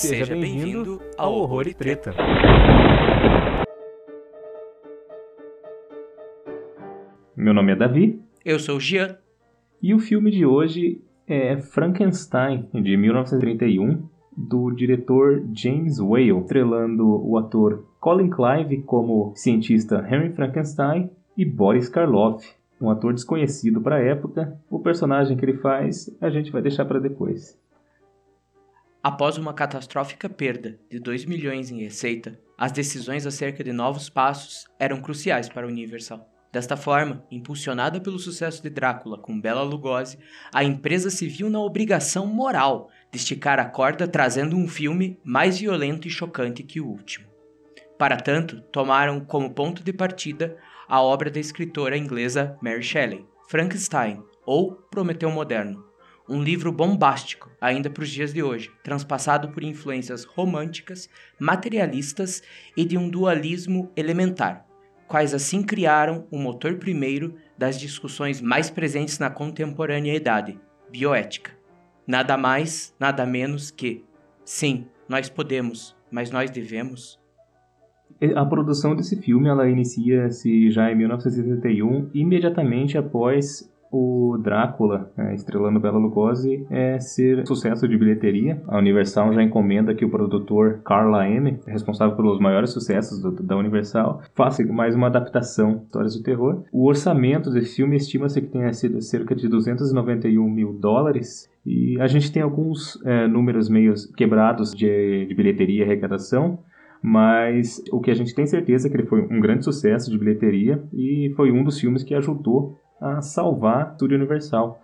Seja bem-vindo ao Horror e Treta. Meu nome é Davi. Eu sou o Gian. E o filme de hoje é Frankenstein, de 1931, do diretor James Whale, estrelando o ator Colin Clive como cientista Henry Frankenstein e Boris Karloff, um ator desconhecido para a época. O personagem que ele faz a gente vai deixar para depois. Após uma catastrófica perda de 2 milhões em receita, as decisões acerca de novos passos eram cruciais para a Universal. Desta forma, impulsionada pelo sucesso de Drácula com Bela Lugosi, a empresa se viu na obrigação moral de esticar a corda trazendo um filme mais violento e chocante que o último. Para tanto, tomaram como ponto de partida a obra da escritora inglesa Mary Shelley, Frankenstein, ou Prometeu Moderno, um livro bombástico ainda para os dias de hoje, transpassado por influências românticas, materialistas e de um dualismo elementar, quais assim criaram o motor primeiro das discussões mais presentes na contemporaneidade, bioética. Nada mais, nada menos que, sim, nós podemos, mas nós devemos. A produção desse filme ela inicia-se já em 1971, imediatamente após o Drácula, é, estrelando Bela Lugosi, é ser sucesso de bilheteria. A Universal já encomenda que o produtor Carla M, responsável pelos maiores sucessos do, da Universal, faça mais uma adaptação histórias de terror. O orçamento desse filme estima-se que tenha sido cerca de 291 mil dólares. E a gente tem alguns é, números meio quebrados de, de bilheteria e arrecadação, mas o que a gente tem certeza é que ele foi um grande sucesso de bilheteria e foi um dos filmes que ajudou a salvar a Studio Universal.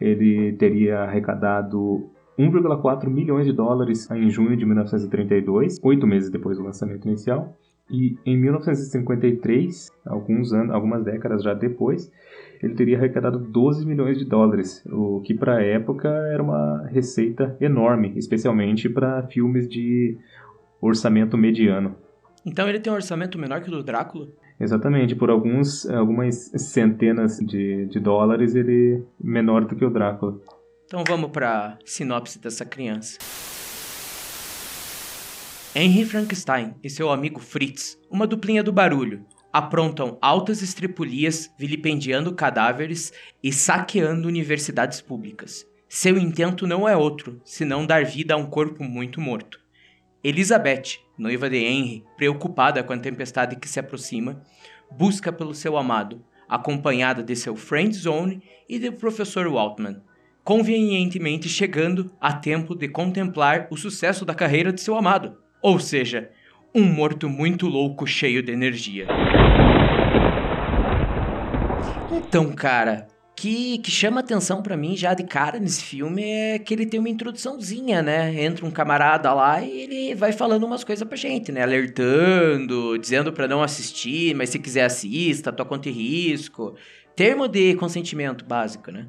Ele teria arrecadado 1,4 milhões de dólares em junho de 1932, oito meses depois do lançamento inicial. E em 1953, alguns anos, algumas décadas já depois, ele teria arrecadado 12 milhões de dólares, o que para a época era uma receita enorme, especialmente para filmes de orçamento mediano. Então ele tem um orçamento menor que o do Drácula? Exatamente, por alguns, algumas centenas de, de dólares ele menor do que o Drácula. Então vamos para sinopse dessa criança. Henry Frankenstein e seu amigo Fritz, uma duplinha do barulho, aprontam altas estripulias vilipendiando cadáveres e saqueando universidades públicas. Seu intento não é outro, senão dar vida a um corpo muito morto. Elizabeth, noiva de Henry, preocupada com a tempestade que se aproxima, busca pelo seu amado, acompanhada de seu friend zone e do professor Waltman, convenientemente chegando a tempo de contemplar o sucesso da carreira de seu amado, ou seja, um morto muito louco cheio de energia. Então, cara, que, que chama atenção para mim já de cara nesse filme é que ele tem uma introduçãozinha, né? Entra um camarada lá e ele vai falando umas coisas pra gente, né? Alertando, dizendo para não assistir, mas se quiser assista, tua conta e risco. Termo de consentimento básico, né?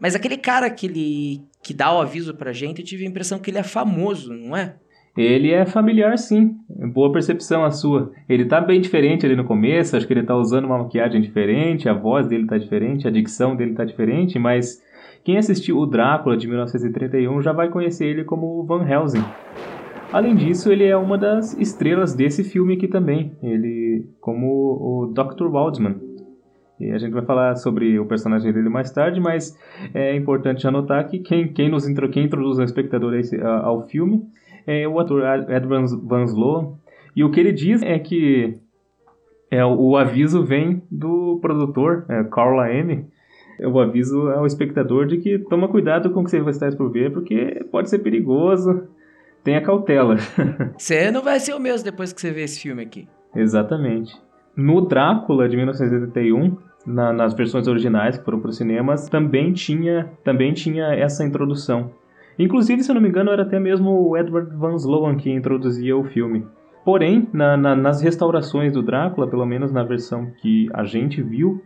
Mas aquele cara que ele que dá o aviso pra gente, eu tive a impressão que ele é famoso, não é? Ele é familiar, sim. Boa percepção a sua. Ele tá bem diferente ali no começo, acho que ele tá usando uma maquiagem diferente, a voz dele tá diferente, a dicção dele tá diferente, mas quem assistiu o Drácula de 1931 já vai conhecer ele como Van Helsing. Além disso, ele é uma das estrelas desse filme aqui também, ele como o Dr. Waldman. E a gente vai falar sobre o personagem dele mais tarde, mas é importante anotar que quem, quem, nos quem introduz o espectador ao filme é o ator Ed Van Sloan. E o que ele diz é que é, o aviso vem do produtor, é, Carl M. O aviso ao espectador de que toma cuidado com o que você vai estar por ver, porque pode ser perigoso. Tenha cautela. Você não vai ser o mesmo depois que você ver esse filme aqui. Exatamente. No Drácula de 1981, na, nas versões originais que foram para os cinemas, também tinha, também tinha essa introdução. Inclusive, se eu não me engano, era até mesmo o Edward Van Sloan que introduzia o filme. Porém, na, na, nas restaurações do Drácula, pelo menos na versão que a gente viu,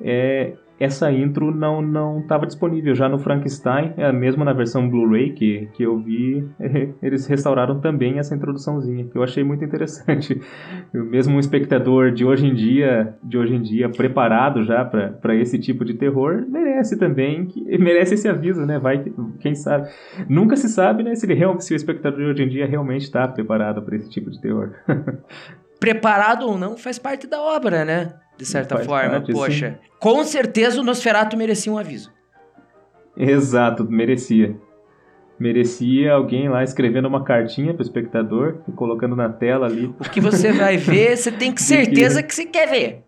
é, essa intro não não estava disponível já no Frankenstein, é mesmo na versão Blu-ray que, que eu vi, eles restauraram também essa introduçãozinha, que eu achei muito interessante. mesmo um espectador de hoje em dia, de hoje em dia preparado já para esse tipo de terror, merece também, que, merece esse aviso, né? Vai quem sabe. Nunca se sabe, né, se ele se o espectador de hoje em dia realmente está preparado para esse tipo de terror. preparado ou não faz parte da obra, né? De certa forma, parte, poxa. Sim. Com certeza o Nosferatu merecia um aviso. Exato, merecia. Merecia alguém lá escrevendo uma cartinha pro espectador e colocando na tela ali. O que você vai ver, você tem que certeza que você quer ver.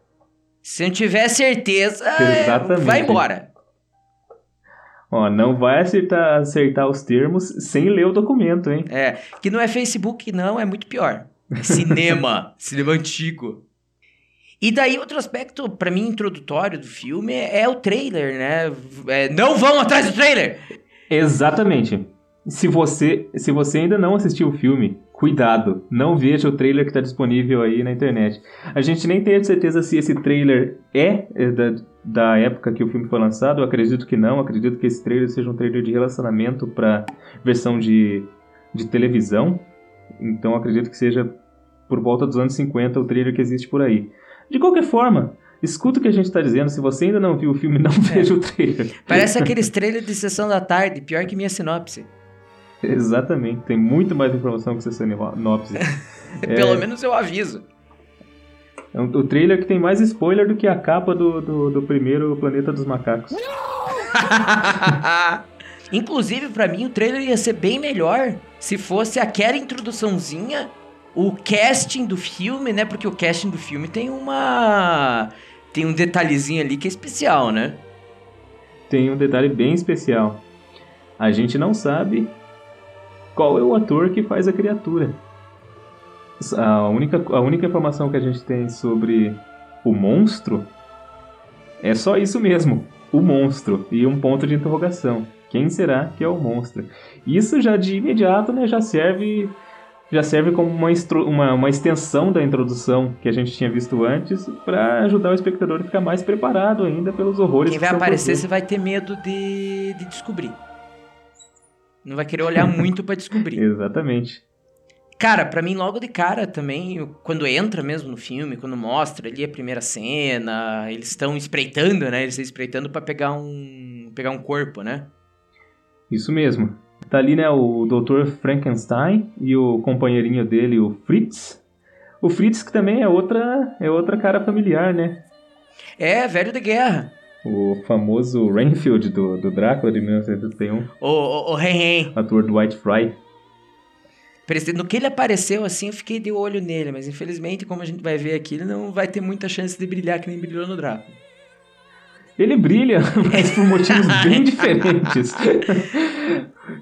Se não tiver certeza, Exatamente. vai embora. Ó, não vai acertar, acertar os termos sem ler o documento, hein? É, que não é Facebook, não, é muito pior. É cinema, cinema antigo. E daí outro aspecto, para mim, introdutório do filme é, é o trailer, né? É, não vão atrás do trailer! Exatamente. Se você, se você ainda não assistiu o filme, cuidado, não veja o trailer que está disponível aí na internet. A gente nem tem certeza se esse trailer é, é da, da época que o filme foi lançado, eu acredito que não, acredito que esse trailer seja um trailer de relacionamento para versão de, de televisão, então acredito que seja por volta dos anos 50 o trailer que existe por aí. De qualquer forma, escuta o que a gente está dizendo. Se você ainda não viu o filme, não é. veja o trailer. Parece aqueles trailers de sessão da tarde, pior que minha sinopse. Exatamente, tem muito mais informação que sessão sinopse. Pelo é... menos eu aviso. É um, o trailer que tem mais spoiler do que a capa do, do, do primeiro Planeta dos Macacos. Inclusive, para mim, o trailer ia ser bem melhor se fosse aquela introduçãozinha o casting do filme, né? Porque o casting do filme tem uma. Tem um detalhezinho ali que é especial, né? Tem um detalhe bem especial. A gente não sabe qual é o ator que faz a criatura. A única, a única informação que a gente tem sobre o monstro é só isso mesmo: o monstro e um ponto de interrogação. Quem será que é o monstro? Isso já de imediato né, já serve já serve como uma, uma, uma, extensão da introdução que a gente tinha visto antes para ajudar o espectador a ficar mais preparado ainda pelos horrores. Quem vai que aparecer, você vai ter medo de, de descobrir. Não vai querer olhar muito para descobrir. Exatamente. Cara, para mim, logo de cara também, quando entra mesmo no filme, quando mostra ali a primeira cena, eles estão espreitando, né? Eles estão espreitando para pegar um pegar um corpo, né? Isso mesmo. Tá ali, né, o Dr. Frankenstein e o companheirinho dele, o Fritz. O Fritz que também é outra, é outra cara familiar, né? É, velho de guerra. O famoso Renfield do, do Drácula de 1971. O, o, o Ren Ator do White Fry. No que ele apareceu assim, eu fiquei de olho nele, mas infelizmente, como a gente vai ver aqui, ele não vai ter muita chance de brilhar que nem brilhou no Drácula. Ele brilha, mas por motivos bem diferentes.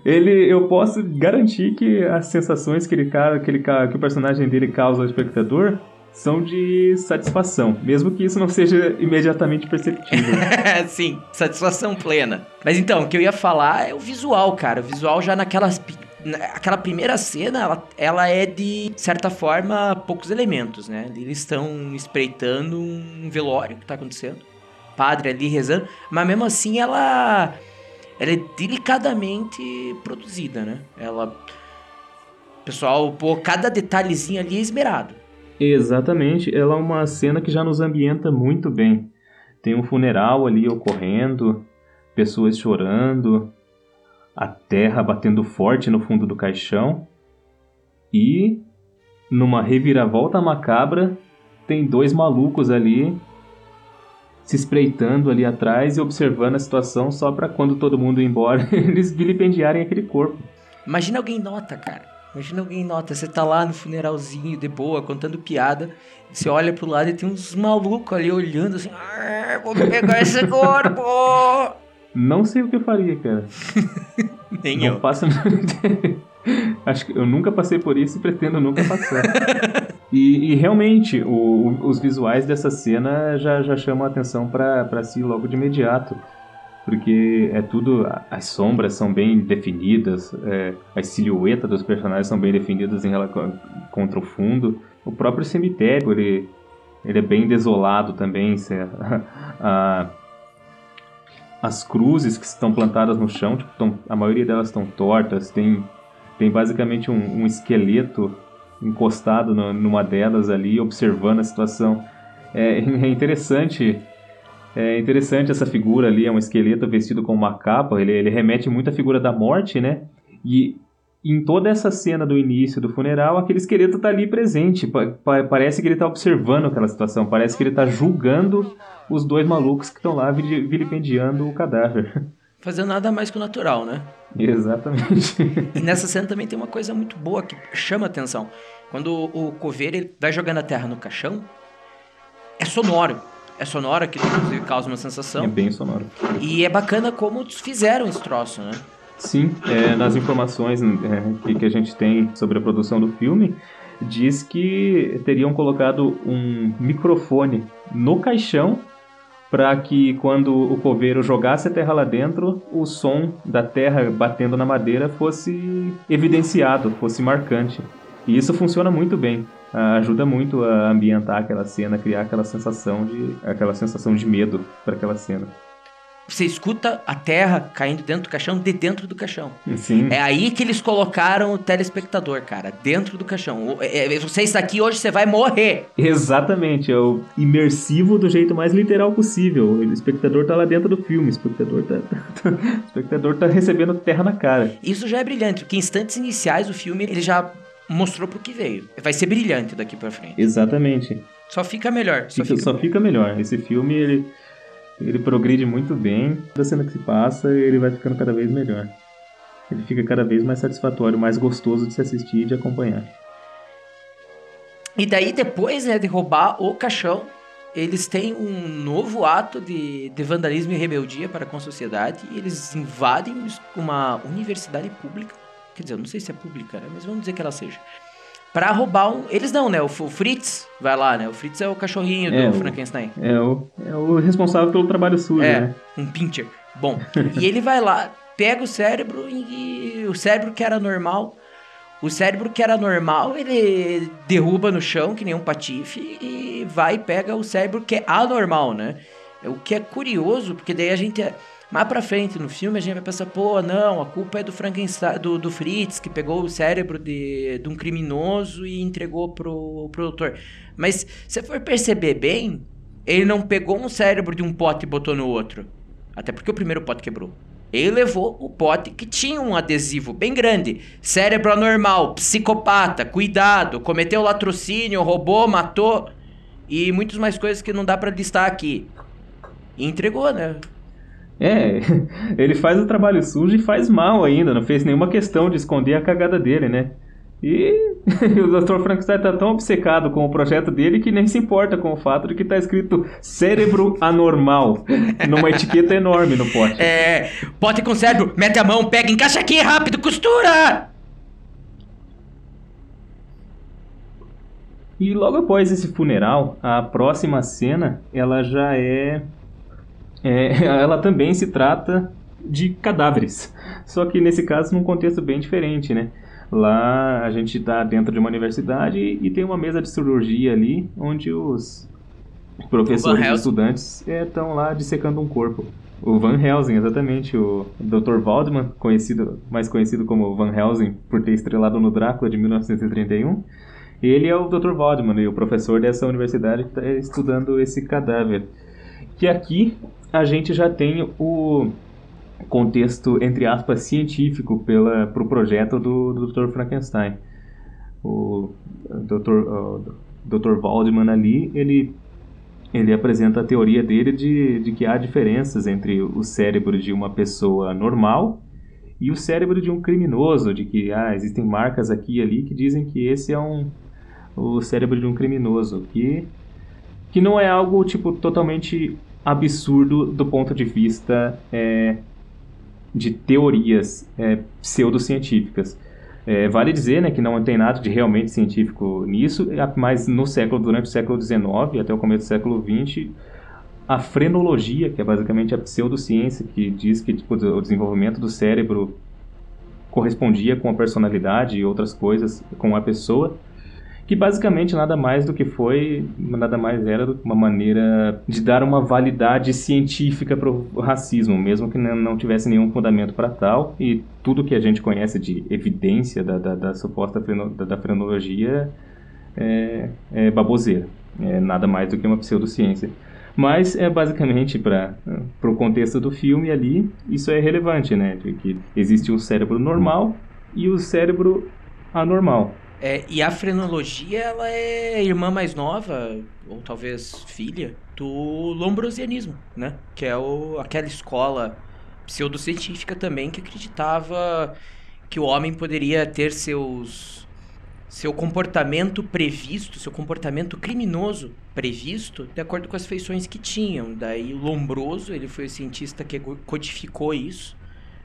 Ele, eu posso garantir que as sensações que, ele, que, ele, que o personagem dele causa ao espectador são de satisfação, mesmo que isso não seja imediatamente perceptível. Sim, satisfação plena. Mas então, o que eu ia falar é o visual, cara. O visual já naquelas aquela primeira cena, ela, ela é de certa forma poucos elementos, né? Eles estão espreitando um velório que tá acontecendo padre ali rezando, mas mesmo assim ela ela é delicadamente produzida, né? Ela pessoal, pô, cada detalhezinho ali é esmerado. Exatamente, ela é uma cena que já nos ambienta muito bem. Tem um funeral ali ocorrendo, pessoas chorando, a terra batendo forte no fundo do caixão e numa reviravolta macabra tem dois malucos ali se espreitando ali atrás e observando a situação só para quando todo mundo ir embora eles vilipendiarem aquele corpo. Imagina alguém nota, cara. Imagina alguém nota, você tá lá no funeralzinho de boa, contando piada, você olha pro lado e tem uns malucos ali olhando assim, vou pegar esse corpo! Não sei o que eu faria, cara. Nem Não eu. Passa... Acho que eu nunca passei por isso e pretendo nunca passar. e, e, realmente, o, os visuais dessa cena já, já chamam a atenção para si logo de imediato. Porque é tudo. As sombras são bem definidas, é, as silhuetas dos personagens são bem definidas em relação, contra o fundo. O próprio cemitério, ele, ele é bem desolado também. A, a, as cruzes que estão plantadas no chão, tipo, tão, a maioria delas estão tortas, tem, tem basicamente um, um esqueleto encostado no, numa delas ali, observando a situação. É, é, interessante é interessante essa figura ali, é um esqueleto vestido com uma capa, ele, ele remete muito à figura da morte, né? E em toda essa cena do início do funeral, aquele esqueleto está ali presente. Pa pa parece que ele está observando aquela situação, parece que ele está julgando os dois malucos que estão lá vilipendiando o cadáver. Fazendo nada mais que o natural, né? Exatamente. e nessa cena também tem uma coisa muito boa que chama atenção. Quando o coveiro ele vai jogando a terra no caixão, é sonoro. É sonoro, que inclusive causa uma sensação. É bem sonoro. E é bacana como fizeram esse troço, né? Sim, é, nas informações é, que a gente tem sobre a produção do filme, diz que teriam colocado um microfone no caixão para que quando o coveiro jogasse a terra lá dentro, o som da terra batendo na madeira fosse evidenciado, fosse marcante. E isso funciona muito bem. Ajuda muito a ambientar aquela cena, criar aquela sensação de aquela sensação de medo para aquela cena. Você escuta a terra caindo dentro do caixão, de dentro do caixão. Sim. É aí que eles colocaram o telespectador, cara, dentro do caixão. É, você está aqui hoje, você vai morrer. Exatamente, é o imersivo do jeito mais literal possível. O espectador tá lá dentro do filme, o espectador tá, o espectador tá recebendo terra na cara. Isso já é brilhante, porque em instantes iniciais do filme ele já mostrou pro que veio. Vai ser brilhante daqui para frente. Exatamente. Só fica melhor. Só, fica, fica... só fica melhor. Esse filme ele ele progride muito bem. Cada cena que se passa, ele vai ficando cada vez melhor. Ele fica cada vez mais satisfatório, mais gostoso de se assistir e de acompanhar. E daí, depois né, de roubar o caixão, eles têm um novo ato de, de vandalismo e rebeldia para com a sociedade e eles invadem uma universidade pública. Quer dizer, eu não sei se é pública, né? mas vamos dizer que ela seja Pra roubar um. Eles não, né? O, Fritz vai lá, né? O Fritz é o cachorrinho é, do Frankenstein. É o, é o responsável pelo trabalho sujo, é, né? Um pincher. Bom. e ele vai lá, pega o cérebro e. O cérebro que era normal. O cérebro que era normal, ele derruba no chão, que nem um patife, e vai e pega o cérebro que é anormal, né? O que é curioso, porque daí a gente. Mais pra frente no filme a gente vai pensar, pô, não, a culpa é do Frankenstein, do, do Fritz, que pegou o cérebro de, de um criminoso e entregou pro, pro doutor. Mas se for perceber bem, ele não pegou um cérebro de um pote e botou no outro. Até porque o primeiro pote quebrou. Ele levou o pote que tinha um adesivo bem grande. Cérebro anormal, psicopata, cuidado, cometeu latrocínio, roubou, matou. E muitas mais coisas que não dá para listar aqui. E entregou, né? É, ele faz o trabalho sujo e faz mal ainda, não fez nenhuma questão de esconder a cagada dele, né? E o Dr. Frankenstein tá tão obcecado com o projeto dele que nem se importa com o fato de que tá escrito cérebro anormal numa etiqueta enorme no pote. É, pote com cérebro, mete a mão, pega, encaixa aqui, rápido, costura! E logo após esse funeral, a próxima cena, ela já é é, ela também se trata de cadáveres. Só que nesse caso num contexto bem diferente, né? Lá a gente está dentro de uma universidade e tem uma mesa de cirurgia ali, onde os professores e estudantes estão é, lá dissecando um corpo. O Van Helsing, exatamente, o Dr. Waldman, conhecido, mais conhecido como Van Helsing por ter estrelado no Drácula de 1931, ele é o Dr. Waldman e o professor dessa universidade que está estudando esse cadáver. Que aqui a gente já tem o contexto, entre aspas, científico para o pro projeto do, do Dr. Frankenstein. O Dr. O Dr. Waldman ali, ele, ele apresenta a teoria dele de, de que há diferenças entre o cérebro de uma pessoa normal e o cérebro de um criminoso, de que ah, existem marcas aqui e ali que dizem que esse é um o cérebro de um criminoso, que que não é algo tipo totalmente absurdo do ponto de vista é, de teorias é, pseudocientíficas. É, vale dizer né, que não tem nada de realmente científico nisso, mas no século, durante o século XIX até o começo do século XX, a frenologia, que é basicamente a pseudociência que diz que tipo, o desenvolvimento do cérebro correspondia com a personalidade e outras coisas com a pessoa, que basicamente nada mais do que foi, nada mais era uma maneira de dar uma validade científica para o racismo, mesmo que não tivesse nenhum fundamento para tal, e tudo que a gente conhece de evidência da, da, da suposta freno, da, da, frenologia é, é baboseira, é nada mais do que uma pseudociência. Mas é basicamente para o contexto do filme ali, isso é relevante, né? De que existe um cérebro normal e o cérebro anormal. É, e a frenologia, ela é irmã mais nova, ou talvez filha, do lombrosianismo, né? Que é o, aquela escola pseudocientífica também que acreditava que o homem poderia ter seus seu comportamento previsto, seu comportamento criminoso previsto, de acordo com as feições que tinham. Daí o Lombroso, ele foi o cientista que codificou isso,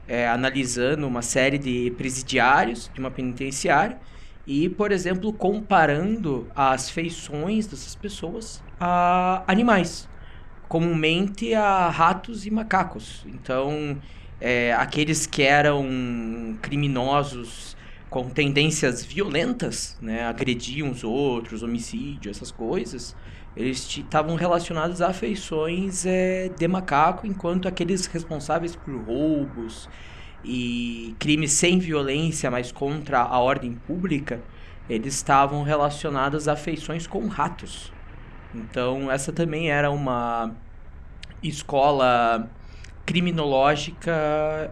é, analisando uma série de presidiários de uma penitenciária e, por exemplo, comparando as feições dessas pessoas a animais, comumente a ratos e macacos. Então, é, aqueles que eram criminosos com tendências violentas, né, agrediam os outros, homicídio, essas coisas, eles estavam relacionados a feições é, de macaco, enquanto aqueles responsáveis por roubos e crimes sem violência, mas contra a ordem pública, eles estavam relacionados a feições com ratos. Então, essa também era uma escola criminológica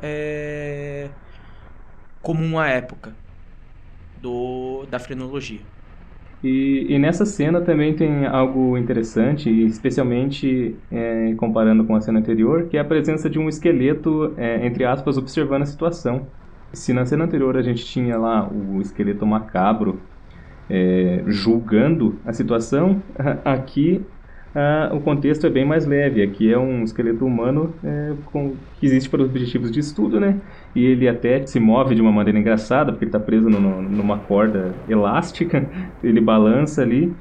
é, comum à época do, da frenologia. E, e, nessa cena também tem algo interessante, especialmente é, comparando com a cena anterior, que é a presença de um esqueleto, é, entre aspas, observando a situação. Se na cena anterior a gente tinha lá o esqueleto macabro é, julgando a situação, aqui ah, o contexto é bem mais leve. Aqui é um esqueleto humano é, com, que existe para os objetivos de estudo, né? E ele até se move de uma maneira engraçada, porque ele está preso no, no, numa corda elástica, ele balança ali.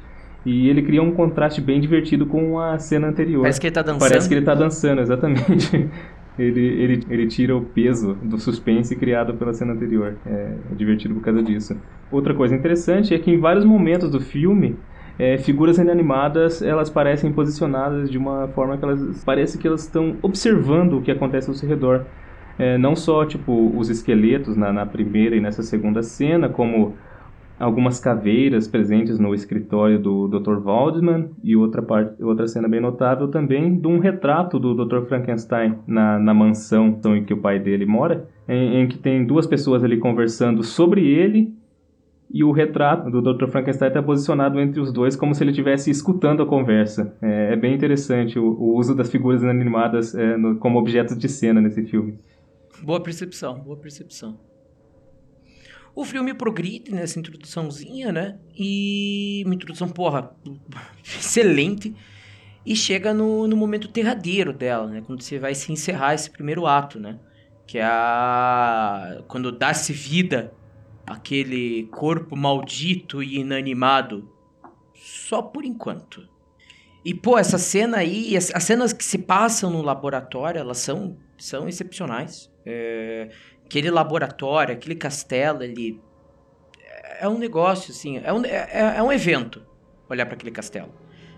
E ele cria um contraste bem divertido com a cena anterior. Parece que ele está dançando. Parece que ele está dançando, exatamente. ele, ele, ele tira o peso do suspense criado pela cena anterior. É, é divertido por causa disso. Outra coisa interessante é que em vários momentos do filme é, figuras inanimadas elas parecem posicionadas de uma forma que elas parece que elas estão observando o que acontece ao seu redor. É, não só tipo os esqueletos na, na primeira e nessa segunda cena, como algumas caveiras presentes no escritório do Dr. Waldman e outra parte, outra cena bem notável também de um retrato do Dr. Frankenstein na, na mansão em que o pai dele mora, em, em que tem duas pessoas ali conversando sobre ele e o retrato do Dr. Frankenstein está posicionado entre os dois como se ele estivesse escutando a conversa. É, é bem interessante o, o, uso das figuras inanimadas é, no, como objetos de cena nesse filme. Boa percepção, boa percepção. O filme progride nessa introduçãozinha, né? E uma introdução, porra, excelente. E chega no, no momento terradeiro dela, né? Quando você vai se encerrar esse primeiro ato, né? Que é a... quando dá-se vida aquele corpo maldito e inanimado. Só por enquanto. E, pô, essa cena aí, as, as cenas que se passam no laboratório, elas são, são excepcionais. É, aquele laboratório, aquele castelo, ele. É um negócio, assim. É um, é, é um evento olhar para aquele castelo.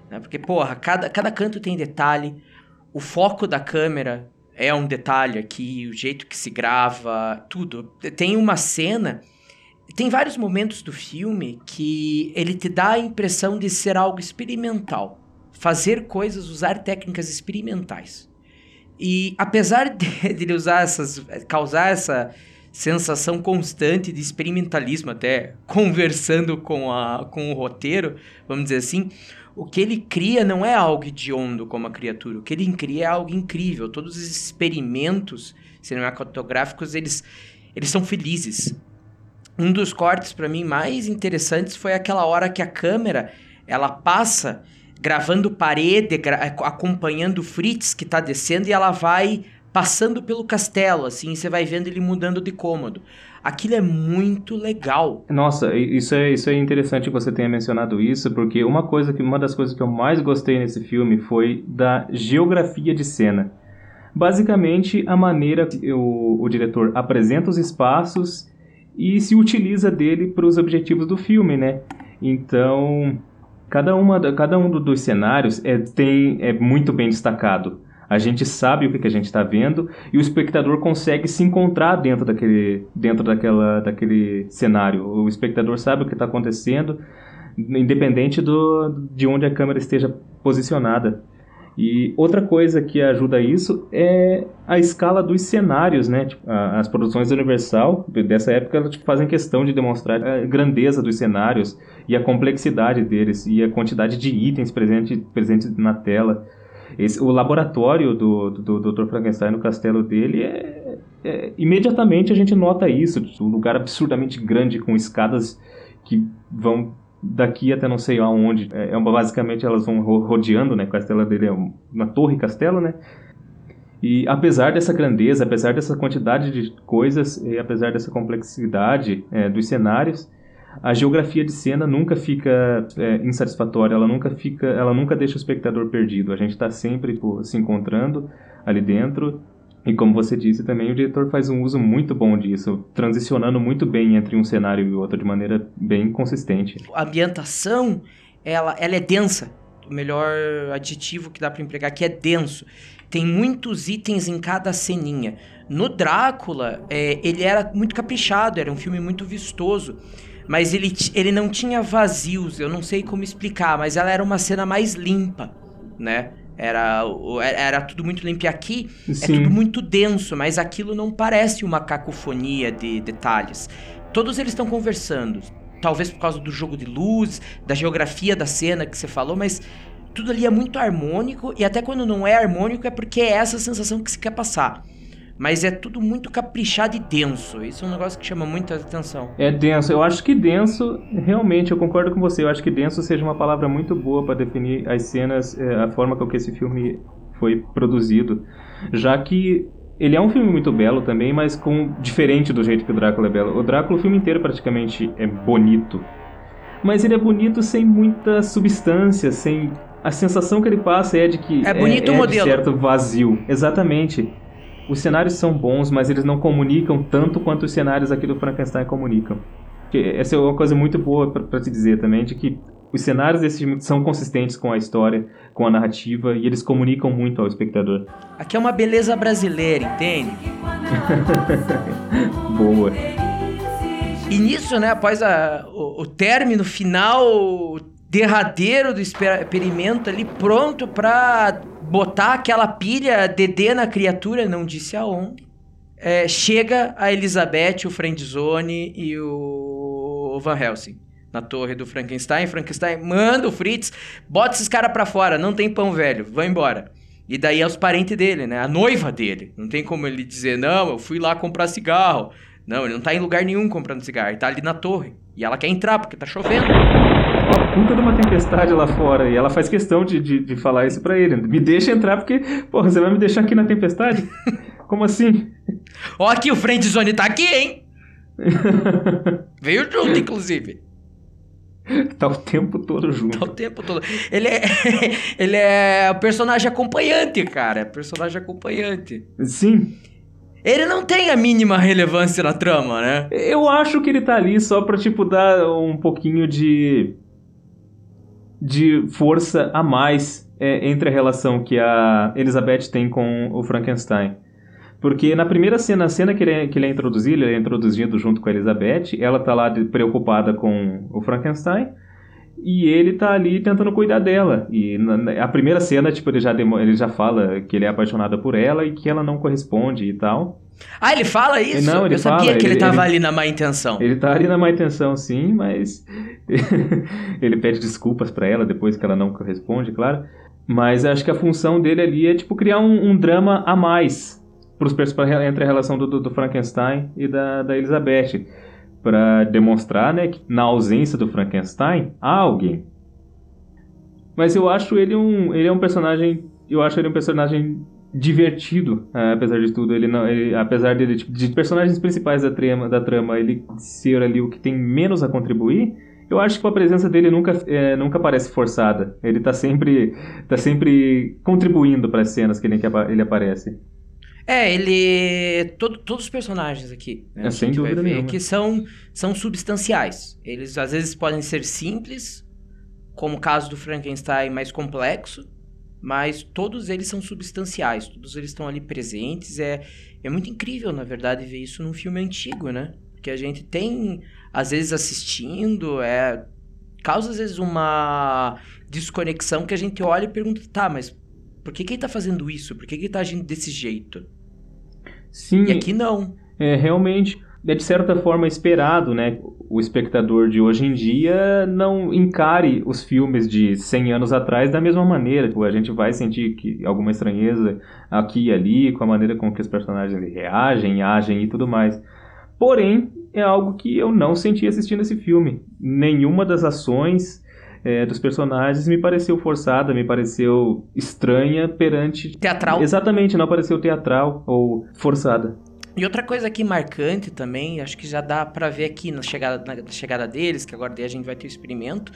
Né? Porque, porra, cada, cada canto tem detalhe. O foco da câmera é um detalhe aqui, o jeito que se grava, tudo. Tem uma cena tem vários momentos do filme que ele te dá a impressão de ser algo experimental. Fazer coisas, usar técnicas experimentais. E apesar de, de ele usar essas. causar essa sensação constante de experimentalismo, até conversando com, a, com o roteiro, vamos dizer assim, o que ele cria não é algo hediondo como a criatura. O que ele cria é algo incrível. Todos os experimentos cinematográficos, eles, eles são felizes um dos cortes para mim mais interessantes foi aquela hora que a câmera ela passa gravando parede, gra acompanhando o Fritz que tá descendo e ela vai passando pelo castelo, assim, você vai vendo ele mudando de cômodo. Aquilo é muito legal. Nossa, isso é, isso é interessante que você tenha mencionado isso, porque uma coisa que uma das coisas que eu mais gostei nesse filme foi da geografia de cena. Basicamente, a maneira que o, o diretor apresenta os espaços e se utiliza dele para os objetivos do filme, né? Então, cada, uma, cada um dos cenários é, tem, é muito bem destacado. A gente sabe o que, a gente está vendo e o espectador consegue se encontrar dentro daquele, dentro daquela, daquele cenário. O espectador sabe o que está acontecendo, independente do, de onde a câmera esteja posicionada. E outra coisa que ajuda isso é a escala dos cenários, né? Tipo, as produções da Universal dessa época tipo, fazem questão de demonstrar a grandeza dos cenários e a complexidade deles e a quantidade de itens presentes presentes na tela. Esse, o laboratório do, do, do Dr. Frankenstein no castelo dele é, é, imediatamente a gente nota isso, um lugar absurdamente grande com escadas que vão daqui até não sei aonde. É, é basicamente elas vão rodeando, né? Castelo dele é uma torre castelo, né? E apesar dessa grandeza, apesar dessa quantidade de coisas e apesar dessa complexidade é, dos cenários, a geografia de cena nunca fica é, insatisfatória, ela nunca fica, ela nunca deixa o espectador perdido. A gente está sempre pô, se encontrando ali dentro e como você disse também, o diretor faz um uso muito bom disso, transicionando muito bem entre um cenário e outro de maneira bem consistente. A ambientação, ela, ela é densa. O melhor adjetivo que dá para empregar aqui é denso. Tem muitos itens em cada ceninha. No Drácula, é, ele era muito caprichado, era um filme muito vistoso. Mas ele, ele não tinha vazios, eu não sei como explicar, mas ela era uma cena mais limpa, né? Era, era tudo muito limpo. E aqui é Sim. é tudo muito denso, mas aquilo não parece uma cacofonia de detalhes. Todos eles estão conversando. Talvez por causa do jogo de luz, da geografia da cena que você falou, mas tudo ali é muito harmônico. E até quando não é harmônico, é porque é essa sensação que se quer passar. Mas é tudo muito caprichado e denso. Isso é um negócio que chama muita atenção. É denso. Eu acho que denso, realmente, eu concordo com você. Eu acho que denso seja uma palavra muito boa para definir as cenas, é, a forma com que esse filme foi produzido. Já que ele é um filme muito belo também, mas com diferente do jeito que o Drácula é belo. O Drácula, o filme inteiro praticamente é bonito. Mas ele é bonito sem muita substância, sem a sensação que ele passa é de que é bonito é, o modelo. de certo vazio. Exatamente. Os cenários são bons, mas eles não comunicam tanto quanto os cenários aqui do Frankenstein comunicam. Essa é uma coisa muito boa para te dizer também, de que os cenários desse filme são consistentes com a história, com a narrativa, e eles comunicam muito ao espectador. Aqui é uma beleza brasileira, entende? boa. E nisso, né, após a, o, o término final derradeiro do experimento ali, pronto para botar aquela pilha Dedê na criatura, não disse aonde. É, chega a Elizabeth, o Friendzone e o Van Helsing na torre do Frankenstein. Frankenstein manda o Fritz, bota esses caras pra fora, não tem pão velho, vai embora. E daí é os parentes dele, né? A noiva dele. Não tem como ele dizer, não, eu fui lá comprar cigarro. Não, ele não tá em lugar nenhum comprando cigarro, ele tá ali na torre. E ela quer entrar porque tá chovendo uma puta de uma tempestade lá fora. E ela faz questão de, de, de falar isso pra ele. Me deixa entrar porque, porra, você vai me deixar aqui na tempestade? Como assim? Ó, aqui o Friendzone tá aqui, hein? Veio junto, inclusive. Tá o tempo todo junto. Tá o tempo todo. Ele é, ele é o personagem acompanhante, cara. Personagem acompanhante. Sim. Ele não tem a mínima relevância na trama, né? Eu acho que ele tá ali só pra, tipo, dar um pouquinho de de força a mais é, entre a relação que a Elizabeth tem com o Frankenstein. Porque na primeira cena, a cena que ele, é, que ele é introduzido, ele é introduzido junto com a Elizabeth, ela tá lá de, preocupada com o Frankenstein, e ele tá ali tentando cuidar dela. E na, a primeira cena, tipo, ele já, ele já fala que ele é apaixonado por ela e que ela não corresponde e tal. Ah, ele fala isso? Não, ele Eu sabia fala, que ele, ele tava ele, ali na má intenção. Ele tá ali na má intenção, sim, mas ele pede desculpas para ela depois que ela não corresponde, claro. Mas acho que a função dele ali é, tipo, criar um, um drama a mais pros, pra, entre a relação do, do, do Frankenstein e da, da Elizabeth para demonstrar né, que na ausência do Frankenstein há alguém. Mas eu acho ele um, ele é um personagem, eu acho ele um personagem divertido, é, apesar de tudo. Ele não, ele, apesar dele tipo, de personagens principais da trama, da trama, ele ser ali o que tem menos a contribuir. Eu acho que a presença dele nunca, é, nunca parece forçada. Ele está sempre, tá sempre contribuindo para as cenas que ele, que ele aparece. É, ele. Todo, todos os personagens aqui. Né, é, sem dúvida nenhuma. Que são, são substanciais. Eles às vezes podem ser simples, como o caso do Frankenstein mais complexo, mas todos eles são substanciais, todos eles estão ali presentes. É, é muito incrível, na verdade, ver isso num filme antigo, né? Que a gente tem, às vezes, assistindo, é. Causa às vezes uma desconexão que a gente olha e pergunta, tá, mas por que, que ele tá fazendo isso? Por que, que ele tá agindo desse jeito? Sim. E aqui não. É, realmente, é de certa forma esperado, né? O espectador de hoje em dia não encare os filmes de 100 anos atrás da mesma maneira. Tipo, a gente vai sentir que alguma estranheza aqui e ali com a maneira com que os personagens reagem, agem e tudo mais. Porém, é algo que eu não senti assistindo esse filme. Nenhuma das ações é, dos personagens me pareceu forçada, me pareceu estranha perante. Teatral? Exatamente, não pareceu teatral ou forçada. E outra coisa aqui marcante também, acho que já dá para ver aqui na chegada, na chegada deles, que agora a gente vai ter o experimento,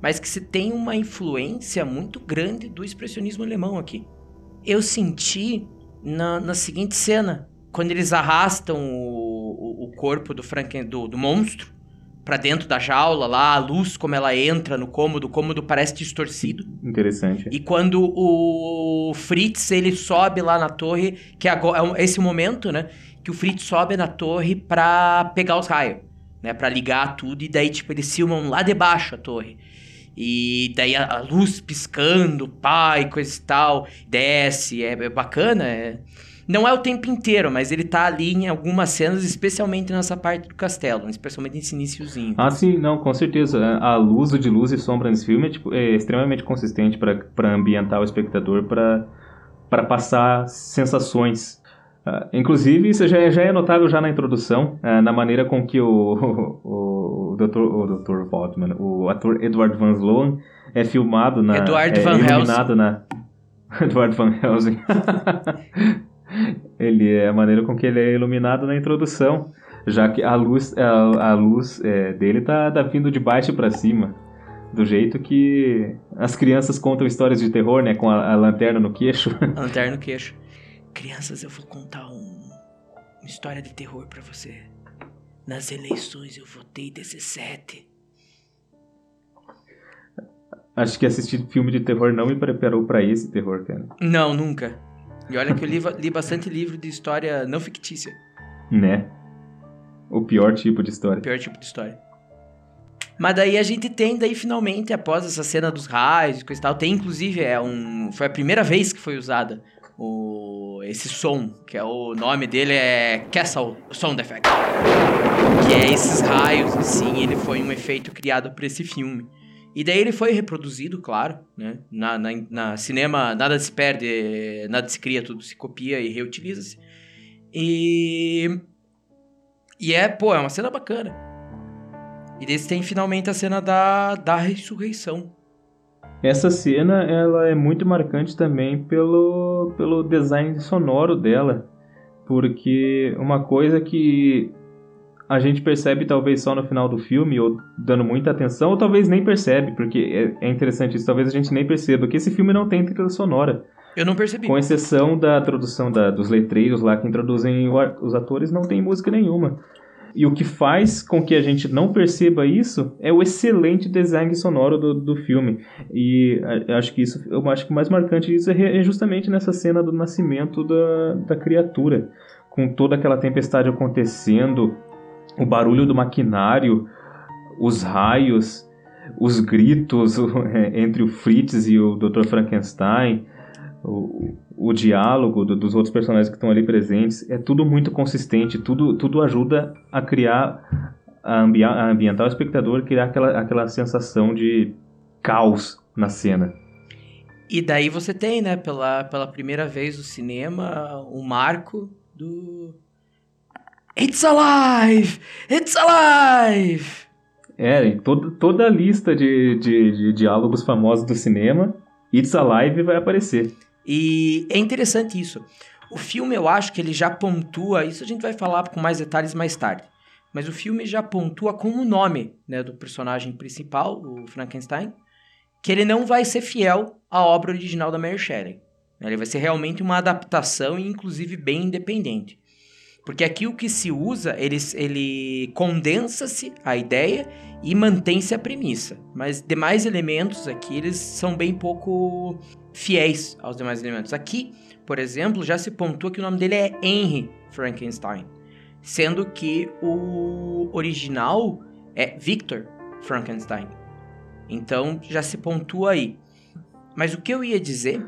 mas que se tem uma influência muito grande do expressionismo alemão aqui. Eu senti na, na seguinte cena, quando eles arrastam o, o, o corpo do, Franken, do, do monstro, para dentro da jaula lá, a luz como ela entra no cômodo, o cômodo parece distorcido. Interessante. E quando o Fritz ele sobe lá na torre, que agora, é esse momento, né, que o Fritz sobe na torre para pegar os raios, né, para ligar tudo e daí tipo eles filmam lá debaixo a torre. E daí a, a luz piscando, pai, coisa e tal, desce, é, é bacana, é não é o tempo inteiro, mas ele tá ali em algumas cenas, especialmente nessa parte do castelo, especialmente nesse iníciozinho. Ah, sim, não, com certeza. A luz de luz e sombra nesse filme é, tipo, é extremamente consistente para ambientar o espectador, para passar sensações. Uh, inclusive, isso já é, já é notável já na introdução, uh, na maneira com que o, o, o, Dr. o Dr. Waldman, o ator Edward Van Sloan, é filmado na... Edward é, Van Helsing. na... Edward Van Helsing. ele é a maneira com que ele é iluminado na introdução, já que a luz, a, a luz é, dele tá, tá vindo de baixo para cima, do jeito que as crianças contam histórias de terror, né, com a, a lanterna no queixo. A lanterna no queixo. Crianças, eu vou contar um, uma história de terror para você. Nas eleições eu votei 17. Acho que assistir filme de terror não me preparou para esse terror, cara. Não, nunca. E olha que eu li, li bastante livro de história não fictícia. Né? O pior tipo de história. O pior tipo de história. Mas daí a gente tem, daí finalmente, após essa cena dos raios e coisa e tal, tem inclusive, é um, foi a primeira vez que foi usada o, esse som, que é o nome dele é Castle Sound Effect. Que é esses raios, assim, ele foi um efeito criado para esse filme. E daí ele foi reproduzido, claro, né? Na, na, na, cinema nada se perde, nada se cria, tudo se copia e reutiliza-se. E... E é, pô, é uma cena bacana. E desse tem finalmente a cena da, da ressurreição. Essa cena, ela é muito marcante também pelo, pelo design sonoro dela. Porque uma coisa que a gente percebe talvez só no final do filme, ou dando muita atenção, ou talvez nem percebe, porque é, é interessante isso, talvez a gente nem perceba, que esse filme não tem trilha sonora. Eu não percebi. Com exceção da tradução da, dos letreiros lá que introduzem os atores, não tem música nenhuma. E o que faz com que a gente não perceba isso é o excelente design sonoro do, do filme. E acho que isso, eu acho que o mais marcante disso é, é justamente nessa cena do nascimento da, da criatura. Com toda aquela tempestade acontecendo, o barulho do maquinário, os raios, os gritos entre o Fritz e o Dr. Frankenstein, o, o diálogo do, dos outros personagens que estão ali presentes, é tudo muito consistente, tudo, tudo ajuda a criar, a, ambi a ambientar o espectador, criar aquela, aquela sensação de caos na cena. E daí você tem, né, pela, pela primeira vez no cinema, o marco do, It's alive! It's alive! É, em todo, toda a lista de, de, de diálogos famosos do cinema, It's Alive vai aparecer. E é interessante isso. O filme, eu acho que ele já pontua, isso a gente vai falar com mais detalhes mais tarde, mas o filme já pontua com o nome né, do personagem principal, o Frankenstein, que ele não vai ser fiel à obra original da Mary Shelley. Ele vai ser realmente uma adaptação e, inclusive, bem independente. Porque aqui o que se usa, ele, ele condensa-se a ideia e mantém-se a premissa. Mas demais elementos aqui, eles são bem pouco fiéis aos demais elementos. Aqui, por exemplo, já se pontua que o nome dele é Henry Frankenstein. Sendo que o original é Victor Frankenstein. Então já se pontua aí. Mas o que eu ia dizer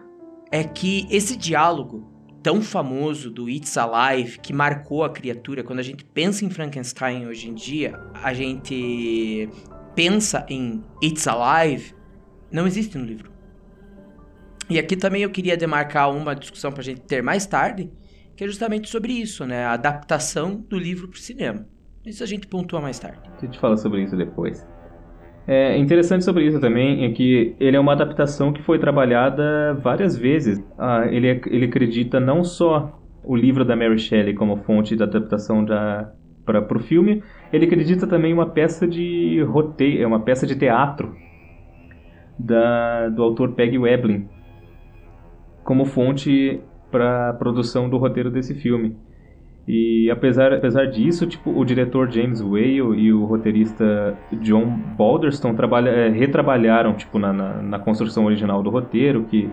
é que esse diálogo tão famoso do It's Alive, que marcou a criatura, quando a gente pensa em Frankenstein hoje em dia, a gente pensa em It's Alive, não existe no livro. E aqui também eu queria demarcar uma discussão para a gente ter mais tarde, que é justamente sobre isso, né? A adaptação do livro para o cinema. Isso a gente pontua mais tarde. A gente fala sobre isso depois. É interessante sobre isso também é que ele é uma adaptação que foi trabalhada várias vezes. Ah, ele, ele acredita não só o livro da Mary Shelley como fonte da adaptação para o filme, ele acredita também uma peça de roteiro, é uma peça de teatro da, do autor Peggy Weblin como fonte para a produção do roteiro desse filme. E apesar, apesar disso, tipo, o diretor James Whale e o roteirista John Balderston trabalha, é, retrabalharam tipo, na, na, na, construção original do roteiro, que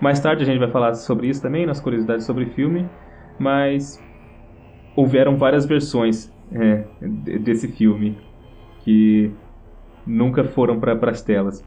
mais tarde a gente vai falar sobre isso também, nas curiosidades sobre o filme, mas houveram várias versões é, desse filme que nunca foram para as telas.